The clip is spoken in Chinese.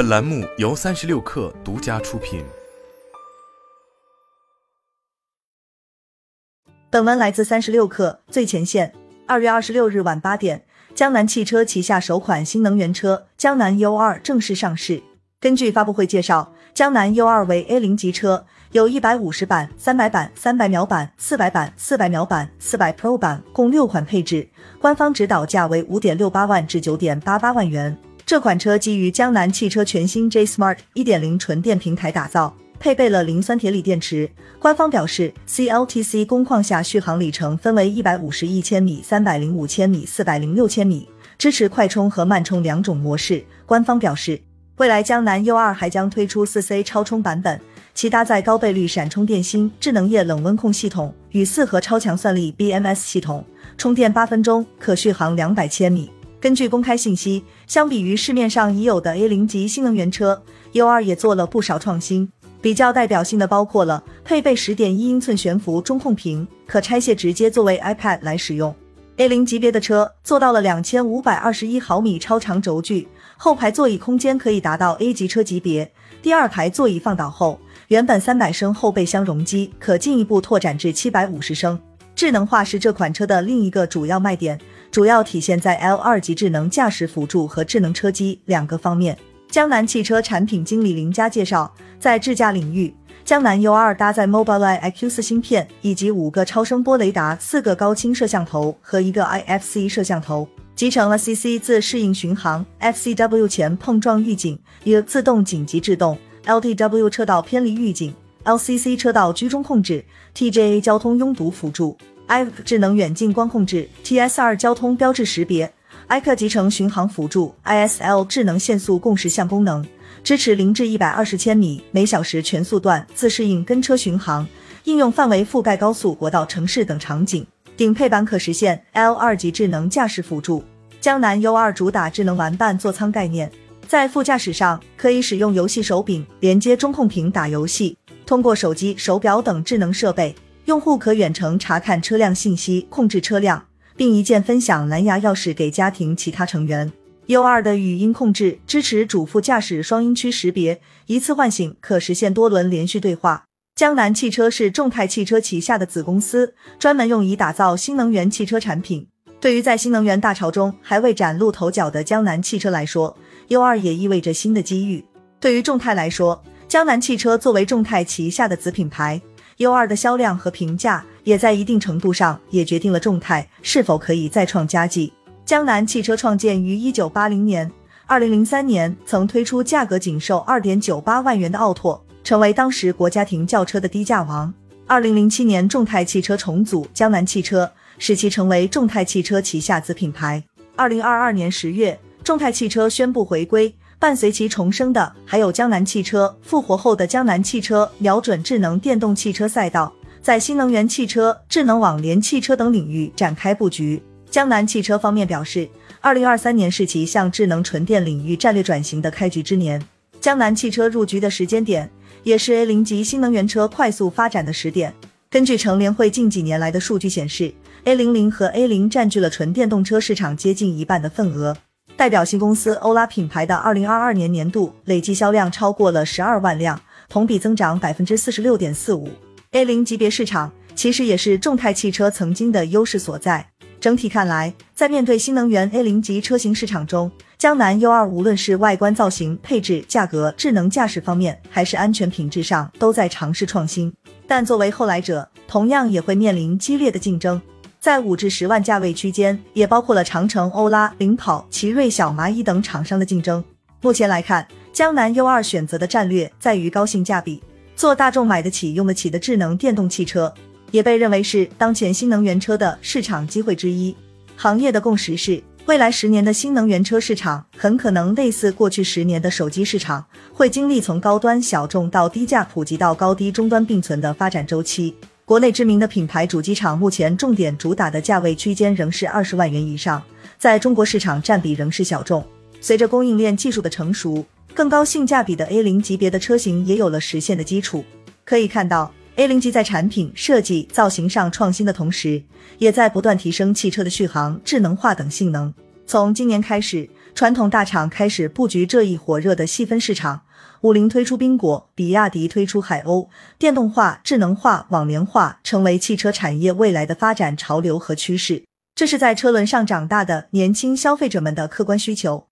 本栏目由三十六氪独家出品。本文来自三十六氪最前线。二月二十六日晚八点，江南汽车旗下首款新能源车江南 U 二正式上市。根据发布会介绍，江南 U 二为 A 零级车，有一百五十版、三百版、三百秒版、四百版、四百秒版、四百 Pro 版，共六款配置。官方指导价为五点六八万至九点八八万元。这款车基于江南汽车全新 J Smart 一点零纯电平台打造。配备了磷酸铁锂电池。官方表示，CLTC 工况下续航里程分为一百五十一千米、三百零五千米、四百零六千米，支持快充和慢充两种模式。官方表示，未来江南 U 二还将推出四 C 超充版本，其搭载高倍率闪充电芯、智能液冷温控系统与四核超强算力 BMS 系统，充电八分钟可续航两百千米。根据公开信息，相比于市面上已有的 A 零级新能源车，U 二也做了不少创新。比较代表性的包括了配备十点一英寸悬浮中控屏，可拆卸直接作为 iPad 来使用。A 零级别的车做到了两千五百二十一毫米超长轴距，后排座椅空间可以达到 A 级车级别。第二排座椅放倒后，原本三百升后备箱容积可进一步拓展至七百五十升。智能化是这款车的另一个主要卖点，主要体现在 L 二级智能驾驶辅助和智能车机两个方面。江南汽车产品经理林佳介绍，在智驾领域，江南 U2 搭载 Mobileye EyeQ4 芯片，以及五个超声波雷达、四个高清摄像头和一个 IFC 摄像头，集成了 CC 自适应巡航、FCW 前碰撞预警、U 自动紧急制动、LDW 车道偏离预警、LCC 车道居中控制、TJA 交通拥堵辅助、i 智能远近光控制、TS2 交通标志识别。i 克集成巡航辅助，ISL 智能限速共识项功能，支持零至一百二十千米每小时全速段自适应跟车巡航，应用范围覆盖高速、国道、城市等场景。顶配版可实现 L 二级智能驾驶辅助。江南 U 二主打智能玩伴座舱概念，在副驾驶上可以使用游戏手柄连接中控屏打游戏，通过手机、手表等智能设备，用户可远程查看车辆信息，控制车辆。并一键分享蓝牙钥匙给家庭其他成员。U 二的语音控制支持主副驾驶双音区识别，一次唤醒可实现多轮连续对话。江南汽车是众泰汽车旗下的子公司，专门用以打造新能源汽车产品。对于在新能源大潮中还未崭露头角的江南汽车来说，U 二也意味着新的机遇。对于众泰来说，江南汽车作为众泰旗下的子品牌。U 二的销量和评价也在一定程度上也决定了众泰是否可以再创佳绩。江南汽车创建于一九八零年，二零零三年曾推出价格仅售二点九八万元的奥拓，成为当时国家庭轿车的低价王。二零零七年，众泰汽车重组江南汽车，使其成为众泰汽车旗下子品牌。二零二二年十月，众泰汽车宣布回归。伴随其重生的，还有江南汽车复活后的江南汽车，瞄准智能电动汽车赛道，在新能源汽车、智能网联汽车等领域展开布局。江南汽车方面表示，二零二三年是其向智能纯电领域战略转型的开局之年。江南汽车入局的时间点，也是 A 零级新能源车快速发展的时点。根据乘联会近几年来的数据显示，A 零零和 A 零占据了纯电动车市场接近一半的份额。代表性公司欧拉品牌的二零二二年年度累计销量超过了十二万辆，同比增长百分之四十六点四五。A 零级别市场其实也是众泰汽车曾经的优势所在。整体看来，在面对新能源 A 零级车型市场中，江南 U 二无论是外观造型、配置、价格、智能驾驶方面，还是安全品质上，都在尝试创新。但作为后来者，同样也会面临激烈的竞争。在五至十万价位区间，也包括了长城、欧拉、领跑、奇瑞、小蚂蚁等厂商的竞争。目前来看，江南 U 二选择的战略在于高性价比，做大众买得起、用得起的智能电动汽车，也被认为是当前新能源车的市场机会之一。行业的共识是，未来十年的新能源车市场很可能类似过去十年的手机市场，会经历从高端小众到低价普及到高低终端并存的发展周期。国内知名的品牌主机厂目前重点主打的价位区间仍是二十万元以上，在中国市场占比仍是小众。随着供应链技术的成熟，更高性价比的 A 零级别的车型也有了实现的基础。可以看到，A 零级在产品设计、造型上创新的同时，也在不断提升汽车的续航、智能化等性能。从今年开始，传统大厂开始布局这一火热的细分市场。五菱推出缤果，比亚迪推出海鸥，电动化、智能化、网联化成为汽车产业未来的发展潮流和趋势。这是在车轮上长大的年轻消费者们的客观需求。